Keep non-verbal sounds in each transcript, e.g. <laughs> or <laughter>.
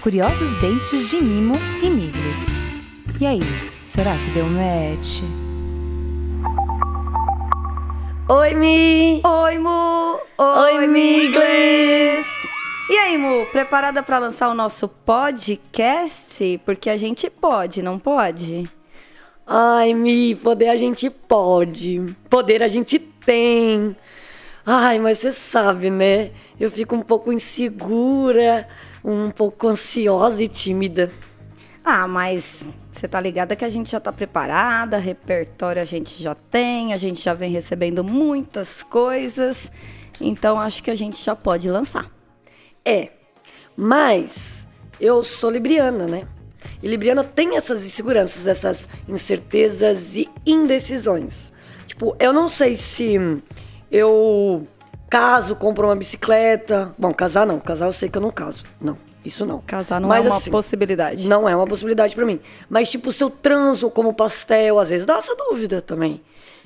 curiosos dates de Mimo e Miglis. E aí, será que deu match? Oi, Mi! Oi, Mu! Oi, Miglis! E aí, Mu, preparada para lançar o nosso podcast? Porque a gente pode, não pode? Ai, Mi, poder a gente pode. Poder a gente tem. Ai, mas você sabe, né? Eu fico um pouco insegura, um pouco ansiosa e tímida. Ah, mas você tá ligada que a gente já tá preparada, repertório a gente já tem, a gente já vem recebendo muitas coisas, então acho que a gente já pode lançar. É, mas eu sou libriana, né? E libriana tem essas inseguranças, essas incertezas e indecisões. Tipo, eu não sei se eu caso, compro uma bicicleta. Bom, casar não, casar eu sei que eu não caso. Não. Isso não. Casar não Mas, é uma assim, possibilidade. Não é uma possibilidade para mim. Mas, tipo, se eu transo como pastel, às vezes dá essa dúvida também.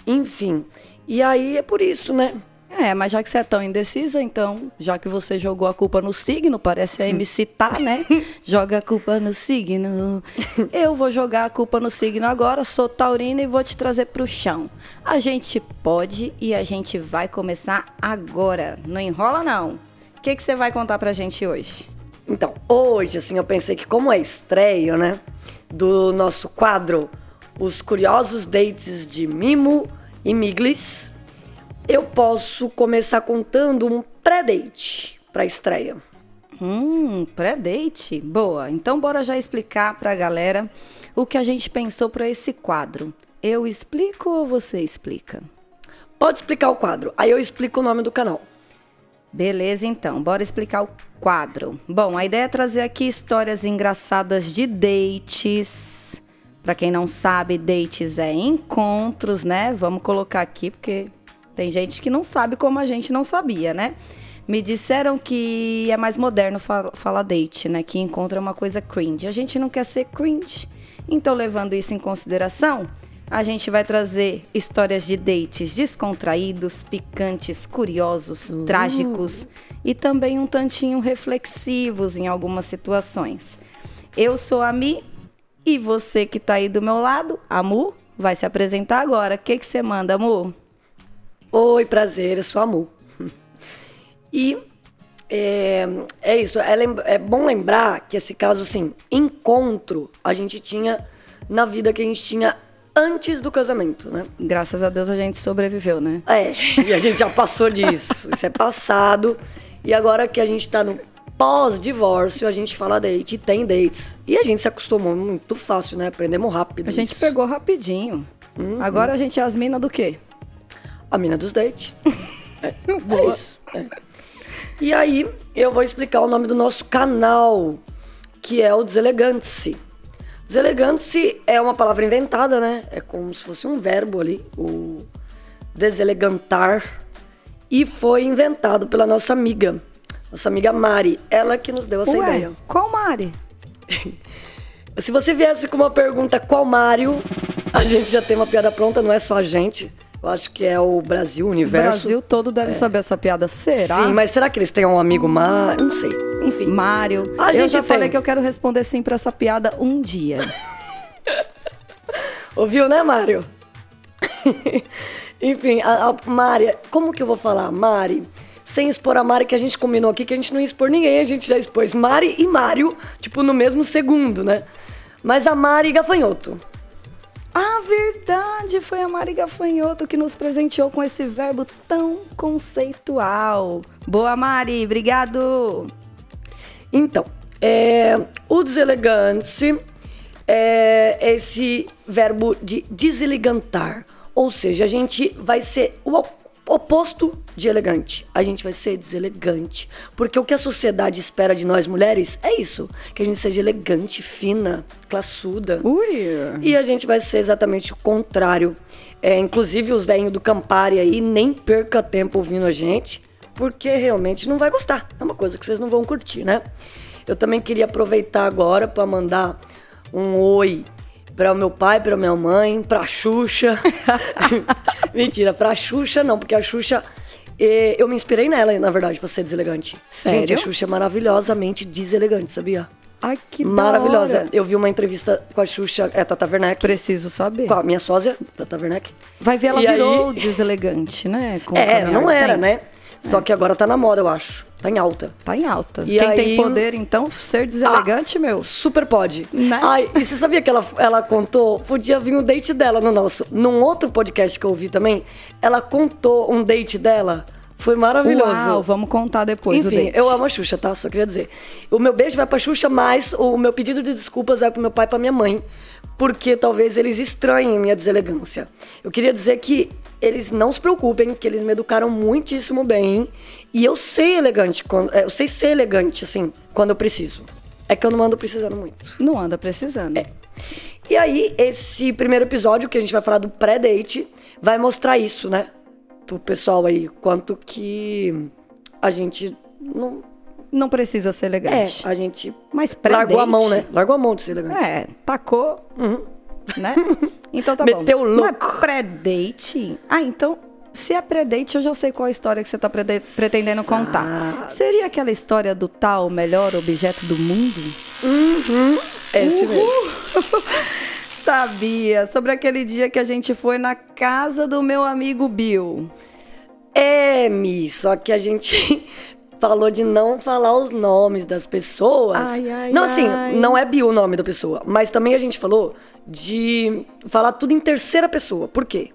Enfim. E aí é por isso, né? É, mas já que você é tão indecisa, então, já que você jogou a culpa no signo, parece a MC Tá, né? <laughs> Joga a culpa no signo. Eu vou jogar a culpa no signo agora, sou taurina e vou te trazer pro chão. A gente pode e a gente vai começar agora. Não enrola, não. O que, que você vai contar pra gente hoje? Então, hoje, assim, eu pensei que como é estreia, né, do nosso quadro Os Curiosos Dates de Mimo e Miglis, eu posso começar contando um pré-date para estreia. Hum, pré-date? Boa. Então bora já explicar para a galera o que a gente pensou para esse quadro. Eu explico ou você explica? Pode explicar o quadro. Aí eu explico o nome do canal. Beleza, então, bora explicar o quadro. Bom, a ideia é trazer aqui histórias engraçadas de dates. Para quem não sabe, dates é encontros, né? Vamos colocar aqui porque tem gente que não sabe como a gente não sabia, né? Me disseram que é mais moderno falar date, né? Que encontro é uma coisa cringe. A gente não quer ser cringe. Então, levando isso em consideração, a gente vai trazer histórias de dates descontraídos, picantes, curiosos, uh. trágicos e também um tantinho reflexivos em algumas situações. Eu sou a Mi e você que está aí do meu lado, a Mu, vai se apresentar agora. O que, que você manda, Mu? Oi, prazer, eu sou a Mu. E é, é isso, é, é bom lembrar que esse caso, assim, encontro, a gente tinha na vida que a gente tinha antes do casamento, né? Graças a Deus a gente sobreviveu, né? É, e a gente já passou disso. Isso é passado. E agora que a gente tá no pós-divórcio, a gente fala date, tem dates. E a gente se acostumou muito fácil, né? Aprendemos rápido. A gente isso. pegou rapidinho. Uhum. Agora a gente é as minas do quê? A mina dos dates. <laughs> é. É isso. É. E aí, eu vou explicar o nome do nosso canal, que é o Deselegante-se. Deselegante é uma palavra inventada, né? É como se fosse um verbo ali, o deselegantar. E foi inventado pela nossa amiga, nossa amiga Mari. Ela que nos deu essa Ué, ideia. Qual Mari? <laughs> se você viesse com uma pergunta qual Mário, a gente já tem uma piada pronta, não é só a gente. Eu acho que é o Brasil, universo. O Brasil todo deve é. saber essa piada. Será? Sim, mas será que eles têm um amigo Mário? Não sei. Enfim. Mário. A eu já tem. falei que eu quero responder sim pra essa piada um dia. <laughs> Ouviu, né, Mário? <laughs> Enfim, a, a Mari, como que eu vou falar? Mari, sem expor a Mari, que a gente combinou aqui que a gente não ia expor ninguém, a gente já expôs Mari e Mário, tipo, no mesmo segundo, né? Mas a Mari Gafanhoto. Ah, verdade! Foi a Mari Gafanhoto que nos presenteou com esse verbo tão conceitual. Boa, Mari! Obrigado! Então, é, o deselegante é esse verbo de deselegantar. Ou seja, a gente vai ser o oposto de elegante. A gente vai ser deselegante. Porque o que a sociedade espera de nós mulheres é isso: que a gente seja elegante, fina, classuda. Ui. E a gente vai ser exatamente o contrário. É, inclusive, os velhinhos do Campari aí, nem perca tempo ouvindo a gente, porque realmente não vai gostar. É uma coisa que vocês não vão curtir, né? Eu também queria aproveitar agora para mandar um oi para o meu pai, para minha mãe, para a Xuxa. <laughs> Mentira, para a Xuxa não, porque a Xuxa eh, eu me inspirei nela, na verdade, para ser deselegante. Sério? Gente, a Xuxa é maravilhosamente deselegante, sabia? Ai, que Maravilhosa. hora. Eu vi uma entrevista com a Xuxa, é Tata Werneck, Preciso saber. com a minha sósia, Tata Werneck. Vai ver, ela E virou aí- deselegante, né? Com É, não era, né? Só que agora tá na moda, eu acho. Tá em alta. Tá em alta. E Quem aí- tem poder, então, ser deselegante, meu. Super pode. Né? Ai, e você sabia que ela, ela contou? Podia vir um date dela no nosso. Num outro podcast que eu ouvi também, ela contou um date dela. Foi maravilhoso. Uau, vamos contar depois o Enfim, date. eu amo a Xuxa, tá? Só queria dizer. O meu beijo vai pra Xuxa, mas o meu pedido de desculpas vai pro meu pai e pra minha mãe. Porque talvez eles estranhem minha deselegância. Eu queria dizer que eles não se preocupem, que eles me educaram muitíssimo bem. E eu sei elegante, é, eu sei ser elegante, assim, quando eu preciso. É que eu não ando precisando muito. Não anda precisando. É. E aí, esse primeiro episódio, que a gente vai falar do pré-date, vai mostrar isso, né? Pro pessoal aí, quanto que a gente não. Não precisa ser É, elegante. a gente Mas pré-date... largou a mão, né? Largou a mão de ser elegante. É, tacou, né? Então tá Meteu bom. Mas louco. pré-date... Ah, então, se é pré-date, eu já sei qual a história que você tá prede- pretendendo contar. Seria aquela história do tal melhor objeto do mundo? É esse mesmo. <laughs> Sabia, sobre aquele dia que a gente foi na casa do meu amigo Bill. É, Mi, só que a gente falou de não falar os nomes das pessoas. Ai, ai, não, assim, ai. não é Bill o nome da pessoa, mas também a gente falou de falar tudo em terceira pessoa. Por quê?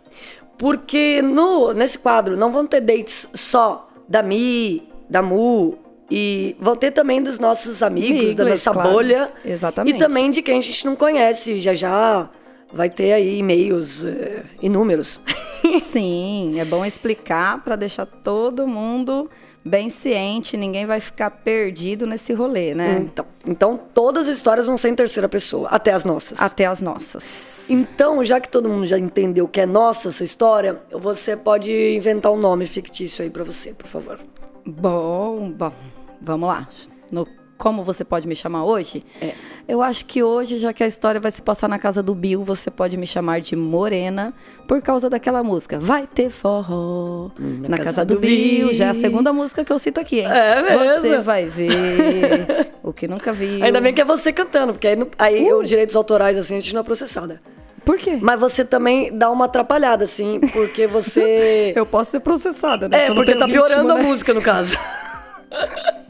Porque no, nesse quadro não vão ter dates só da Mi, da Mu, e vão ter também dos nossos amigos, da nossa claro. bolha. Exatamente. E também de quem a gente não conhece. Já já vai ter aí e-mails eh, inúmeros. <laughs> Sim, é bom explicar para deixar todo mundo bem ciente, ninguém vai ficar perdido nesse rolê, né? Então, então todas as histórias vão ser em terceira pessoa, até as nossas. Até as nossas. Então, já que todo mundo já entendeu que é nossa essa história, você pode inventar um nome fictício aí pra você, por favor. Bom, bom, vamos lá. No como você pode me chamar hoje? É. Eu acho que hoje, já que a história vai se passar na casa do Bill, você pode me chamar de Morena por causa daquela música. Vai ter forró na, casa, do, Bill. Já é a segunda música que eu cito aqui, hein? É mesmo? Você vai ver <laughs> o que nunca viu. Ainda bem que é você cantando, porque aí, aí os direitos autorais, assim, a gente não é processada. Por quê? Mas você também dá uma atrapalhada, assim, porque você... <laughs> Eu posso ser processada, né? É, porque tenho tá ritmo, piorando né? a música, no caso. <laughs> <laughs>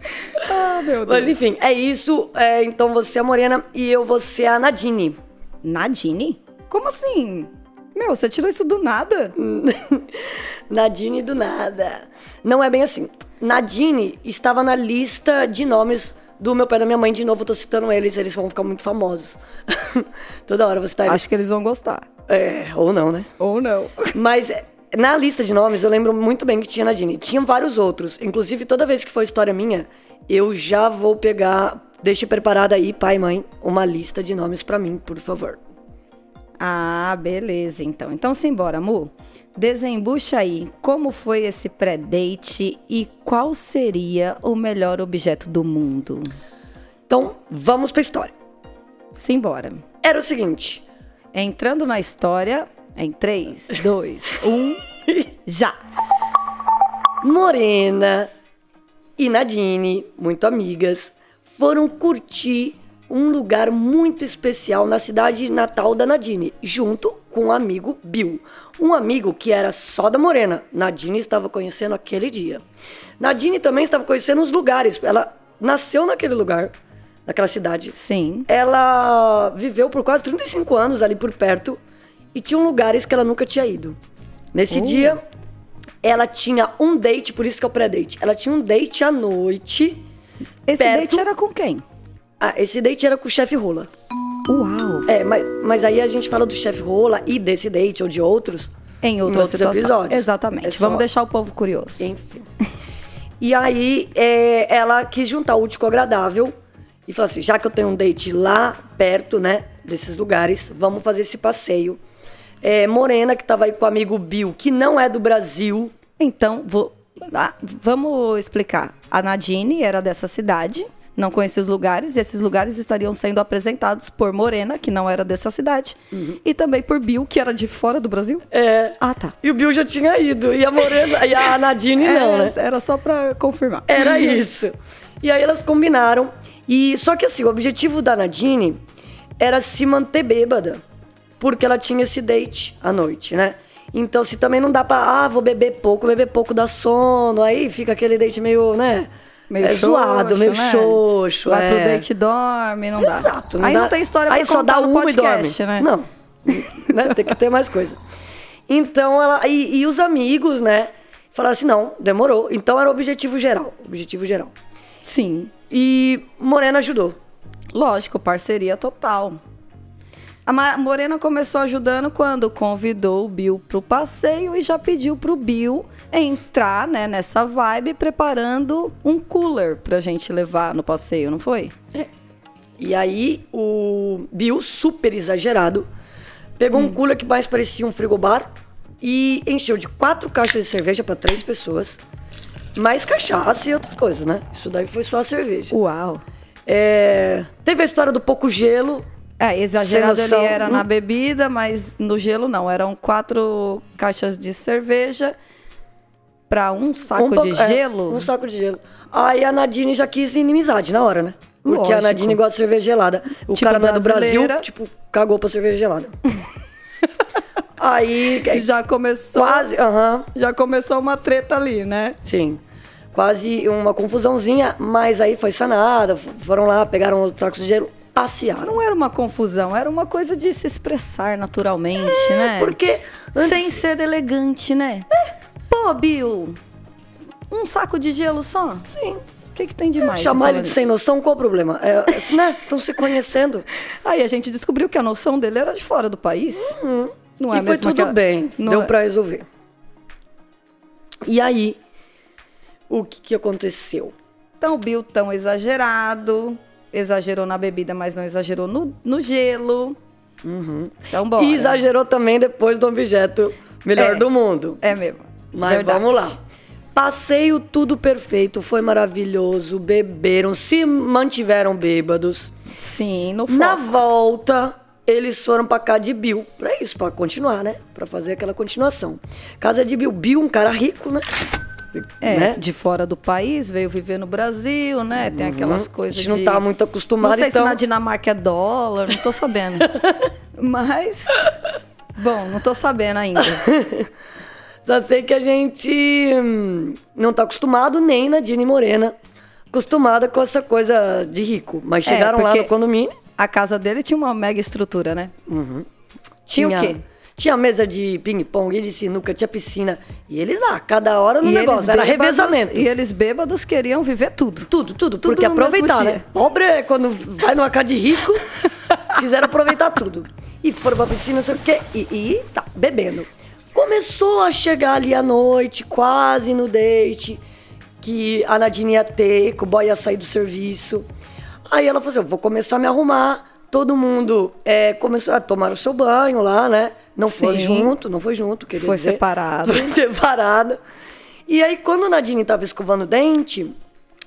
Ah, meu Deus. Mas enfim, é isso. É, então você é a Morena e eu vou ser a Nadine. Nadine? Como assim? Meu, você tirou isso do nada? <laughs> Nadine do nada. Não é bem assim. Nadine estava na lista de nomes do meu pai e da minha mãe. De novo, eu tô citando eles, eles vão ficar muito famosos. <laughs> Toda hora você tá. Acho que eles vão gostar. É, ou não, né? Ou não. Mas é, na lista de nomes, eu lembro muito bem que tinha Nadine. Tinham vários outros. Inclusive, toda vez que for história minha, eu já vou pegar. Deixe preparada aí, pai e mãe, uma lista de nomes pra mim, por favor. Ah, beleza, então. Então simbora, Mu. Desembucha aí como foi esse pré-date e qual seria o melhor objeto do mundo. Então, vamos pra história. Simbora. Era o seguinte. Entrando na história, em 3, 2, 1, já! Morena e Nadine, muito amigas, foram curtir um lugar muito especial na cidade natal da Nadine, junto com o amigo Bill. Um amigo que era só da Morena. Nadine estava conhecendo aquele dia. Nadine também estava conhecendo os lugares. Ela nasceu naquele lugar, naquela cidade. Sim. Ela viveu por quase 35 anos ali por perto e tinha lugares que ela nunca tinha ido. Nesse dia, ela tinha um date, por isso que é o pré-date. Ela tinha um date à noite. Esse perto- date era com quem? Ah, esse date era com o chefe Rola. Uau! É, mas, mas aí a gente fala do chefe Rola e desse date ou de outros. Em outros situação. episódios. Exatamente. É só- Vamos deixar o povo curioso. Enfim. <laughs> E aí, é, ela quis juntar o útil com o agradável e falou assim: já que eu tenho um date lá perto, né, desses lugares, vamos fazer esse passeio. É, Morena, que tava aí com o amigo Bill, que não é do Brasil. Então, vou, ah, vamos explicar. A Nadine era dessa cidade, não conhecia os lugares, e esses lugares estariam sendo apresentados por Morena, que não era dessa cidade, e também por Bill, que era de fora do Brasil. É. Ah, tá. E o Bill já tinha ido. E a Morena. e a Nadine não, É, né? Era só pra confirmar. Era isso. E aí elas combinaram. E só que assim, o objetivo da Nadine era se manter bêbada, porque ela tinha esse date à noite, né? Então, se também não dá pra, ah, vou beber pouco, beber pouco dá sono, aí fica aquele date meio, né? Meio é, zoado, meio né? xoxo. Vai é. pro date e dorme, não dá. Exato. Aí dá- não tem história Aí pra só contar dá no uma e podcast, dorme. né? Não. <laughs> né? Tem que ter mais coisa. Então, ela... E, e os amigos, né? Falaram assim, não, demorou. Então, era o objetivo geral. Objetivo geral. Sim. E Morena ajudou. Lógico, parceria total. A Morena começou ajudando quando convidou o Bill pro passeio e já pediu pro Bill entrar né, nessa vibe preparando um cooler pra gente levar no passeio, não foi? E aí, o Bill, super exagerado, pegou um cooler que mais parecia um frigobar e encheu de quatro caixas de cerveja para três pessoas, mais cachaça e outras coisas, né? Isso daí foi só a cerveja. Uau! É, Teve a história do pouco gelo. É, exagerado ele era na bebida, mas no gelo não. Eram quatro caixas de cerveja pra um saco um pouco- de é, gelo. um saco de gelo. Aí a Nadine já quis inimizade na hora, né? Porque a Lógico. Nadine gosta de cerveja gelada. O Tipo cara não é do Brasil, tipo, cagou pra cerveja gelada. <laughs> Aí, Já começou. quase, aham, Já começou uma treta ali, né? Sim. Quase uma confusãozinha, mas aí foi sanada. Foram lá, pegaram os sacos de gelo, passearam. Não era uma confusão, era uma coisa de se expressar naturalmente, né? Porque antes- Sem ser elegante, né? Pô, Bill, um saco de gelo só? Sim. O que, que tem de mais? chamar ele de sem noção, qual o problema? É, assim, né? Estão se conhecendo. <laughs> Aí a gente descobriu que a noção dele era de fora do país. Não é e foi mesmo tudo que- bem. Não deu é- pra resolver. E aí, o que, que aconteceu? Então o Bill tão exagerado, exagerou na bebida, mas não exagerou no, no gelo. Então bora. E exagerou também depois do objeto melhor É. do mundo. É mesmo. Mas Verdade. vamos lá. Passeio tudo perfeito, foi maravilhoso. Beberam, se mantiveram bêbados. Sim, no foco. Na volta, eles foram pra casa de Bill. Pra isso, pra continuar, né? Pra fazer aquela continuação. Casa de Bill. Bill, um cara rico, né? É, né? de fora do país, veio viver no Brasil, né? Tem aquelas Uhum. coisas A gente não de... tá muito acostumado, Não sei então- se na Dinamarca é dólar, não tô sabendo. <laughs> Mas... Bom, não tô sabendo ainda. <laughs> Só sei que a gente hum, não tá acostumado, nem na Dini Morena, acostumada com essa coisa de rico. Mas É, chegaram lá porque- no condomínio. A casa dele tinha uma mega estrutura, né? Tinha o quê? Tinha mesa de ping-pong, e de sinuca, tinha piscina. E eles lá, cada hora no E negócio. Era bêbados- revezamento. E eles bêbados queriam viver tudo. Tudo, tudo, Tudo porque aproveitar, né? Pobre é quando vai numa casa de rico, <laughs> quiseram aproveitar tudo. E foram pra piscina, não sei o quê, e, e tá, bebendo. Começou a chegar ali à noite, quase no date, que a Nadine ia ter, que o boy ia sair do serviço. Aí ela falou assim, eu vou começar a me arrumar. Todo mundo é, começou a tomar o seu banho lá, né? Não foi Sim. junto, não foi junto, queria Foi dizer. separado. <laughs> Foi separado. E aí, quando a Nadine tava escovando o dente,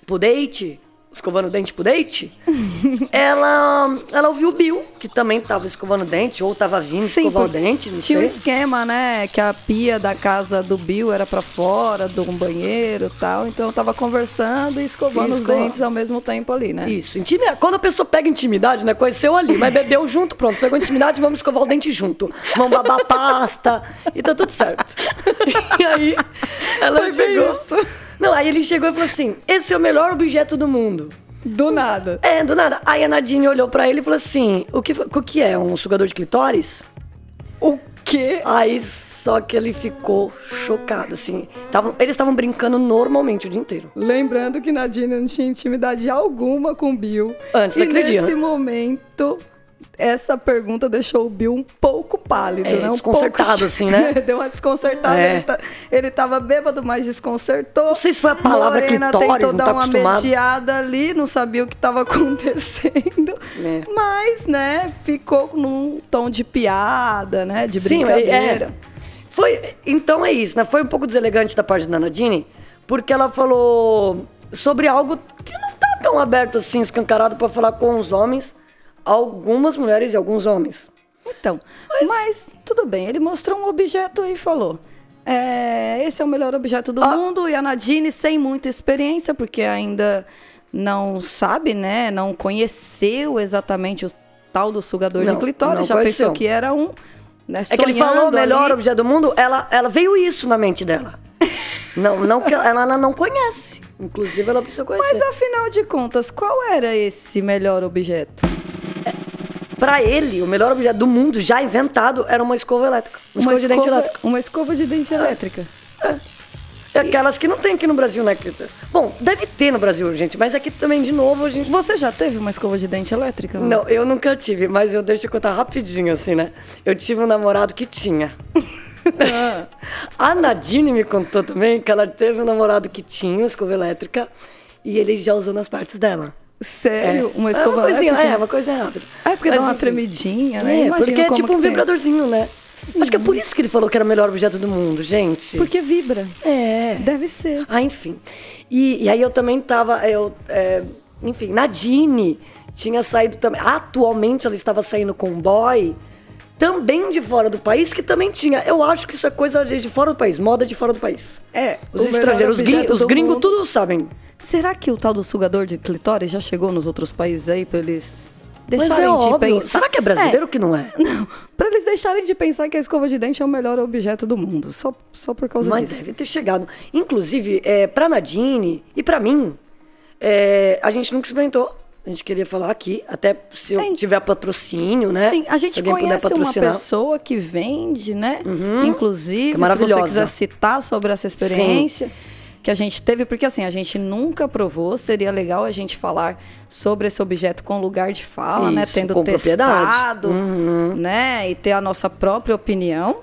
pro date, escovando o dente pro date, <laughs> ela, ela ouviu o Bill, que também tava escovando o dente, ou tava vindo escovar o dente, não tinha um sei. esquema, né? Que a pia da casa do Bill era pra fora, de um banheiro e tal. Então eu tava conversando e escovando os dentes ao mesmo tempo ali, né? Isso. Quando a pessoa pega intimidade, né? Conheceu ali, mas bebeu junto, pronto. Pegou intimidade, vamos escovar o dente junto. Vamos babar pasta e tá tudo certo. <laughs> E aí, ela Foi chegou. isso. Não, aí ele chegou e falou assim: esse é o melhor objeto do mundo. Do nada. É, do nada. Aí a Nadine olhou pra ele e falou assim: o que, o que é? Um sugador de clitóris? O quê? Aí só que ele ficou chocado, assim. Tavam, eles estavam brincando normalmente o dia inteiro. Lembrando que Nadine não tinha intimidade alguma com o Bill. Antes e daquele dia, nesse né? momento, essa pergunta deixou o Bill um pouco pálido, É, né? Um desconcertado, pouco... <laughs> assim, né? <laughs> Deu uma desconcertada. É. Ele, tá- ele tava bêbado, mas desconcertou. Não sei se foi a palavra Morena clitóris, tentou dar tá uma mediada ali, não sabia o que estava <laughs> acontecendo. É. Mas, né, ficou num tom de piada, né? De Sim, é- brincadeira. é. Foi, então é isso, né? Foi um pouco deselegante da parte da Nadine, porque ela falou sobre algo que não tá tão aberto assim, escancarado pra falar com os homens, algumas mulheres e alguns homens. Então, mas... tudo bem, ele mostrou um objeto e falou. é, esse é o melhor objeto do Ah. mundo e a Nadine sem muita experiência, porque ainda não sabe, né? Não conheceu exatamente o tal do sugador Não, de clitóris, já conheceu. pensou que era um. Né, É que ele falou o melhor ali. objeto do mundo, ela, ela veio isso na mente dela. <laughs> não, não ela, ela não conhece. Inclusive, ela precisa conhecer. Mas afinal de contas, qual era esse melhor objeto? Pra ele, o melhor objeto do mundo já inventado era uma escova elétrica. Uma, escova de dente elétrica. uma escova de dente elétrica. É aquelas que não tem aqui no Brasil, né? Bom, deve ter no Brasil, gente, mas aqui também, de novo, a gente. Você já teve uma escova de dente elétrica? Não, eu nunca tive, mas eu deixo eu contar rapidinho, assim, né? Eu tive um namorado que tinha. <laughs> A Nadine me contou também que ela teve um namorado que tinha uma escova elétrica e ele já usou nas partes dela. Sério? Uma É escova uma coisinha? É, uma coisa rápida. É porque Mas, dá uma enfim. tremidinha, né? É, Imagino porque é tipo um vibradorzinho, né? Acho que é por isso que ele falou que era o melhor objeto do mundo, gente. Porque vibra. É. Deve ser. Ah, enfim. E, e aí eu também tava. Eu, é, enfim, Nadine tinha saído também. Atualmente ela estava saindo com um boy também de fora do país, que também tinha. Eu acho que isso é coisa de fora do país, moda de fora do país. É, Os estrangeiros, os, gringos, tudo sabem. Será que o tal do sugador de clitóris já chegou nos outros países aí pra eles Mas deixarem é de óbvio. pensar? Será que é brasileiro que não é? <laughs> Não, pra eles deixarem de pensar que a escova de dente é o melhor objeto do mundo, só, só por causa Mas disso. deve ter chegado. Inclusive, é, pra Nadine e pra mim, é, a gente nunca experimentou. A gente queria falar aqui, até se eu É. tiver patrocínio, né? Sim, a gente conhece uma pessoa que vende, né? Uhum. Inclusive, Que se você quiser citar sobre essa experiência que a gente teve, porque assim, a gente nunca provou, seria legal a gente falar sobre esse objeto com lugar de fala, né? Isso, Tendo com propriedade. testado, né? E ter a nossa própria opinião.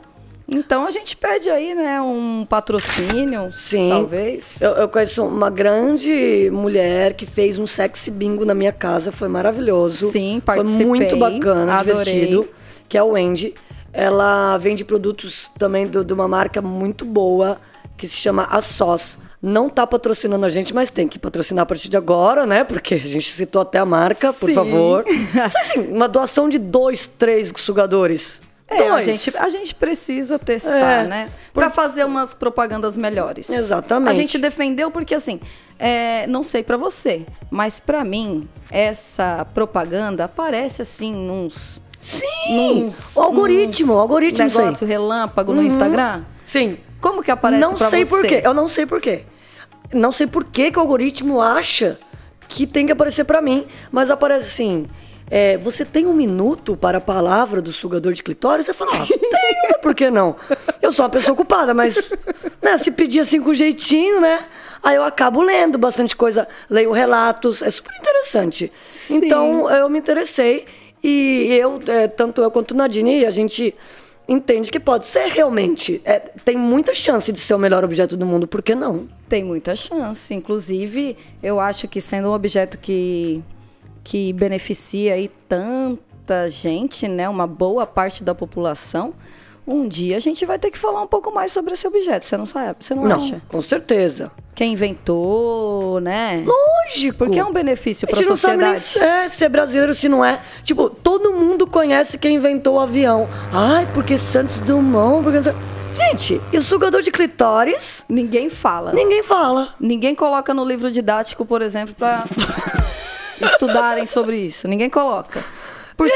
Então a gente pede aí, né, um patrocínio, Sim. talvez. Eu, eu conheço uma grande mulher que fez um sexy bingo na minha casa, foi maravilhoso. Sim, Foi participei, muito bacana, adorei. divertido. Que é o Wendy. Ela vende produtos também do- de uma marca muito boa que se chama A Sós. Não tá patrocinando a gente, mas tem que patrocinar a partir de agora, né? Porque a gente citou até a marca, por Sim. favor. <laughs> Só assim, uma doação de dois, três sugadores. É, a Dois. gente, a gente precisa testar, É, né? Pra fazer umas propagandas melhores. Exatamente. A gente defendeu porque, assim, é, não sei pra você, mas pra mim, essa propaganda aparece, assim, nos... Sim! nos o algoritmo, nos o algoritmo, negócio relâmpago no Instagram. Sim. Como que aparece não pra sei você? por quê. Eu não sei por quê. Não sei por que, que o algoritmo acha que tem que aparecer pra mim, mas aparece assim. é, você tem um minuto para a palavra do sugador de clitóris? Você fala, ah, <laughs> tenho, por que não? Eu sou uma pessoa ocupada, mas né, se pedir assim com jeitinho, né? Aí eu acabo lendo bastante coisa, leio relatos, é super interessante. Sim. Então eu me interessei e eu, é, tanto eu quanto Nadine, a gente entende que pode ser realmente. é, tem muita chance de ser o melhor objeto do mundo, por que não? Tem muita chance. Inclusive, eu acho que sendo um objeto que, que beneficia aí tanta gente, né? Uma boa parte da população. Um dia a gente vai ter que falar um pouco mais sobre esse objeto. Você não sabe? Você não, Não, acha? com certeza. Quem inventou, né? Lógico. Porque é um benefício A para a gente não sabe nem sociedade. se é, é brasileiro, se não é. Tipo, todo mundo conhece quem inventou o avião. Ai, porque Santos Dumont, porque... não sei- Gente, e o sugador de clitóris? Ninguém fala. Ninguém fala. Ninguém coloca no livro didático, por exemplo, para <laughs> estudarem sobre isso. Ninguém coloca. Porque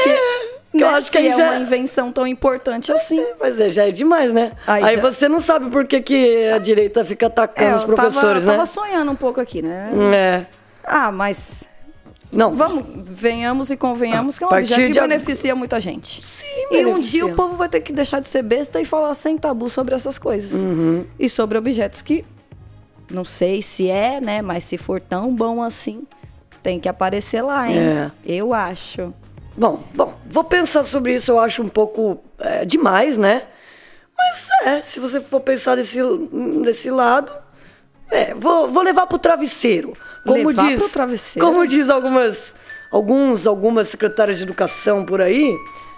eu né, acho que aí é já- uma invenção tão importante assim. Mas é, já é demais, né? Aí Aí, já- você não sabe por que, que a direita fica atacando É, os eu professores, tava, né? tava sonhando um pouco aqui, né? É. Ah, mas Não, vamos, venhamos e convenhamos que é um objeto que de beneficia muita gente. Sim, E um beneficia. dia o povo vai ter que deixar de ser besta e falar sem tabu sobre essas coisas. Uhum. E sobre objetos que não sei se é, né? Mas se for tão bom assim, tem que aparecer lá, hein? É. Eu acho. Bom, bom, vou pensar sobre isso, eu acho um pouco é, demais, né? Mas é, se você for pensar desse, desse lado, é, vou, vou levar pro travesseiro. Como Levar diz, pro travesseiro? Como diz algumas, alguns, algumas secretárias de educação por aí,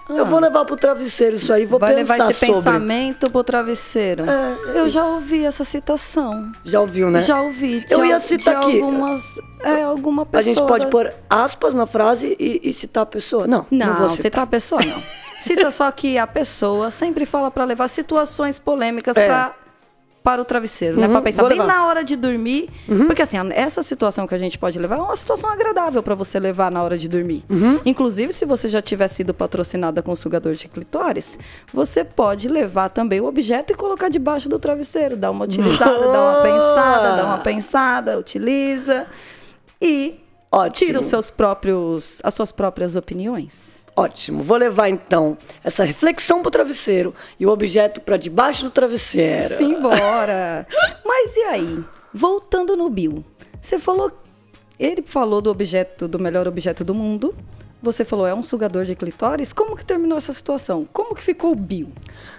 eu vou levar pro travesseiro isso aí, vou Ah. Vai pensar levar esse sobre. pensamento pro travesseiro. É, é Eu já isso. ouvi essa citação. Já ouviu, né? Já ouvi. Eu de ia al- citar aqui. Algumas, é, alguma A pessoa. gente pode pôr aspas na frase e, e citar a pessoa? Não, não, Não, vou citar. citar a pessoa não. Cita só que a pessoa sempre fala pra levar situações polêmicas É. pra para o travesseiro, né? Uhum, Para pensar bem na hora de dormir. Porque assim, essa situação que a gente pode levar é uma situação agradável para você levar na hora de dormir. Uhum. Inclusive, se você já tiver sido patrocinada com sugador de clitóris, você pode levar também o objeto e colocar debaixo do travesseiro, dar uma utilizada, dar uma pensada, dar uma pensada, utiliza e Ótimo. tira os seus próprios, as suas próprias opiniões. Ótimo. Vou levar então essa reflexão pro travesseiro e o objeto para debaixo do travesseiro. Simbora! <laughs> Mas e aí? Voltando no Bill. Você falou. Ele falou do objeto, do melhor objeto do mundo. Você falou, é um sugador de clitóris? Como que terminou essa situação? Como que ficou o Bill?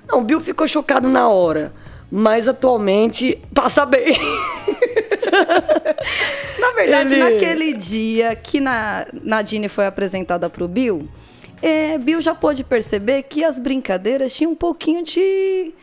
Não, o Bill ficou chocado na hora, mas atualmente passa bem. <laughs> <laughs> Na verdade, Ele- naquele dia que na, Nadine foi apresentada pro Bill, é, Bill já pôde perceber que as brincadeiras tinham um pouquinho de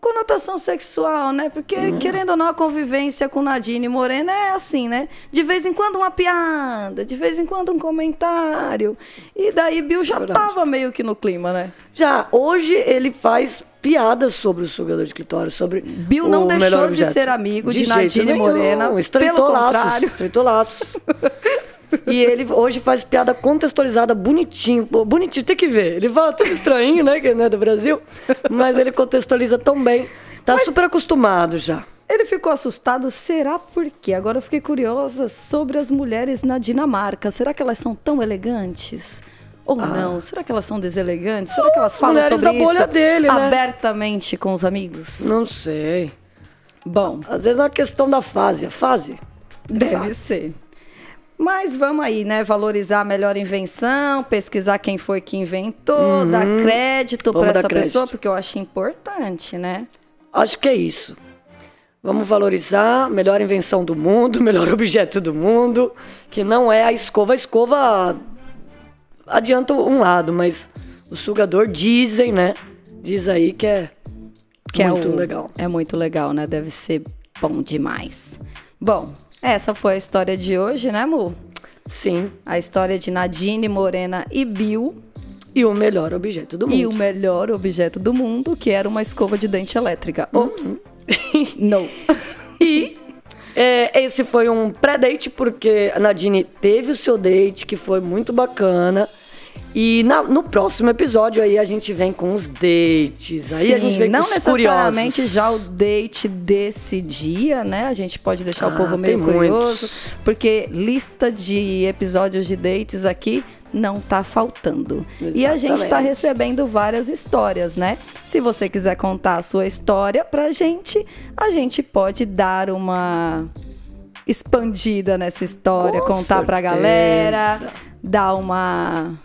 conotação sexual, né? Porque, Hum. querendo ou não, a convivência com Nadine Morena é assim, né? De vez em quando uma piada, de vez em quando um comentário. E daí Bill já verdade. tava meio que no clima, né? Já hoje ele faz piadas sobre o sugador de clitóris, sobre Bill não deixou de ser amigo de jeito Nadine nenhum, Morena, Estreitou pelo laços, contrário. estreitou laços. <laughs> E ele hoje faz piada contextualizada bonitinho. Bonitinho, tem que ver. Ele fala tudo estranho, né? Que não é do Brasil. Mas ele contextualiza tão bem. Tá super acostumado já. Ele ficou assustado, será por quê? Agora eu fiquei curiosa sobre as mulheres na Dinamarca. Será que elas são tão elegantes? Ou não? Será que elas são deselegantes? Será que elas falam mulheres sobre da bolha isso dele, né? abertamente com os amigos? Não sei. Bom, Às vezes é uma questão da fase. A fase. deve ser. Mas vamos aí, né? Valorizar a melhor invenção, pesquisar quem foi que inventou, dar crédito Uhum. Para essa crédito. pessoa, porque eu acho importante, né? Acho que é isso. Vamos valorizar a melhor invenção do mundo, o <laughs> melhor objeto do mundo, que não é a escova. A escova adianta um lado, mas o sugador dizem, né? Diz aí que é Que muito é o- legal. É muito legal, né? Deve ser bom demais. Bom, essa foi a história de hoje, né, Mu? Sim. A história de Nadine, Morena e Bill. E o melhor objeto do mundo. E o melhor objeto do mundo, que era uma escova de dente elétrica. Ops. <laughs> Não. E <laughs> é, esse foi um pré-date, porque a Nadine teve o seu date, que foi muito bacana. E na- no próximo episódio aí a gente vem com os dates. Aí a gente vem não com os necessariamente curiosos. já o date desse dia, né? A gente pode deixar o Ah, povo meio curioso, porque lista de episódios de dates aqui não tá faltando. E a gente tá Exatamente. recebendo várias histórias, né? Se você quiser contar a sua história pra gente, a gente pode dar uma expandida nessa história, Com contar pra certeza. galera, dar uma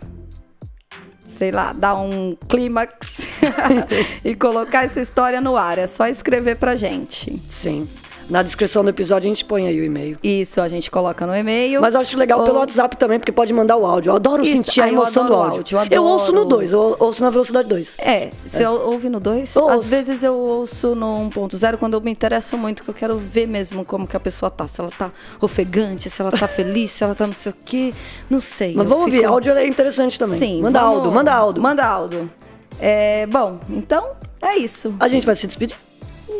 sei lá, dar um clímax <laughs> <laughs> e colocar essa história no ar. É só escrever pra gente. Sim. Na descrição do episódio a gente põe aí o e-mail. Isso, a gente coloca no e-mail. Mas eu acho legal Ou- pelo WhatsApp também, porque pode mandar o áudio. Eu adoro Isso, sentir a emoção do áudio. áudio, eu Eu ouço no adoro. 2, eu ouço na velocidade 2. É, você ouve no 2? Ouço. Às vezes eu ouço no 1.0 quando eu me interesso muito, que eu quero ver mesmo como que a pessoa tá. Se ela tá ofegante, se ela tá feliz, se ela tá não sei o quê. Não sei. Mas vamos ouvir, fico- áudio é interessante também. Sim. Manda vamos- áudio, manda áudio. Manda áudio. É, bom, então é isso. A gente vai se despedir?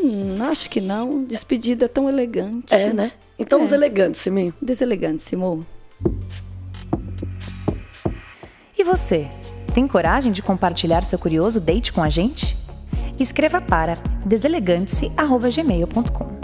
Hum, acho que não. Despedida tão elegante. É, né? Então, É. os elegantes, Simi. Deselegante, Simô. E você? Tem coragem de compartilhar seu curioso date com a gente? Escreva para deselegante-se@gmail.com.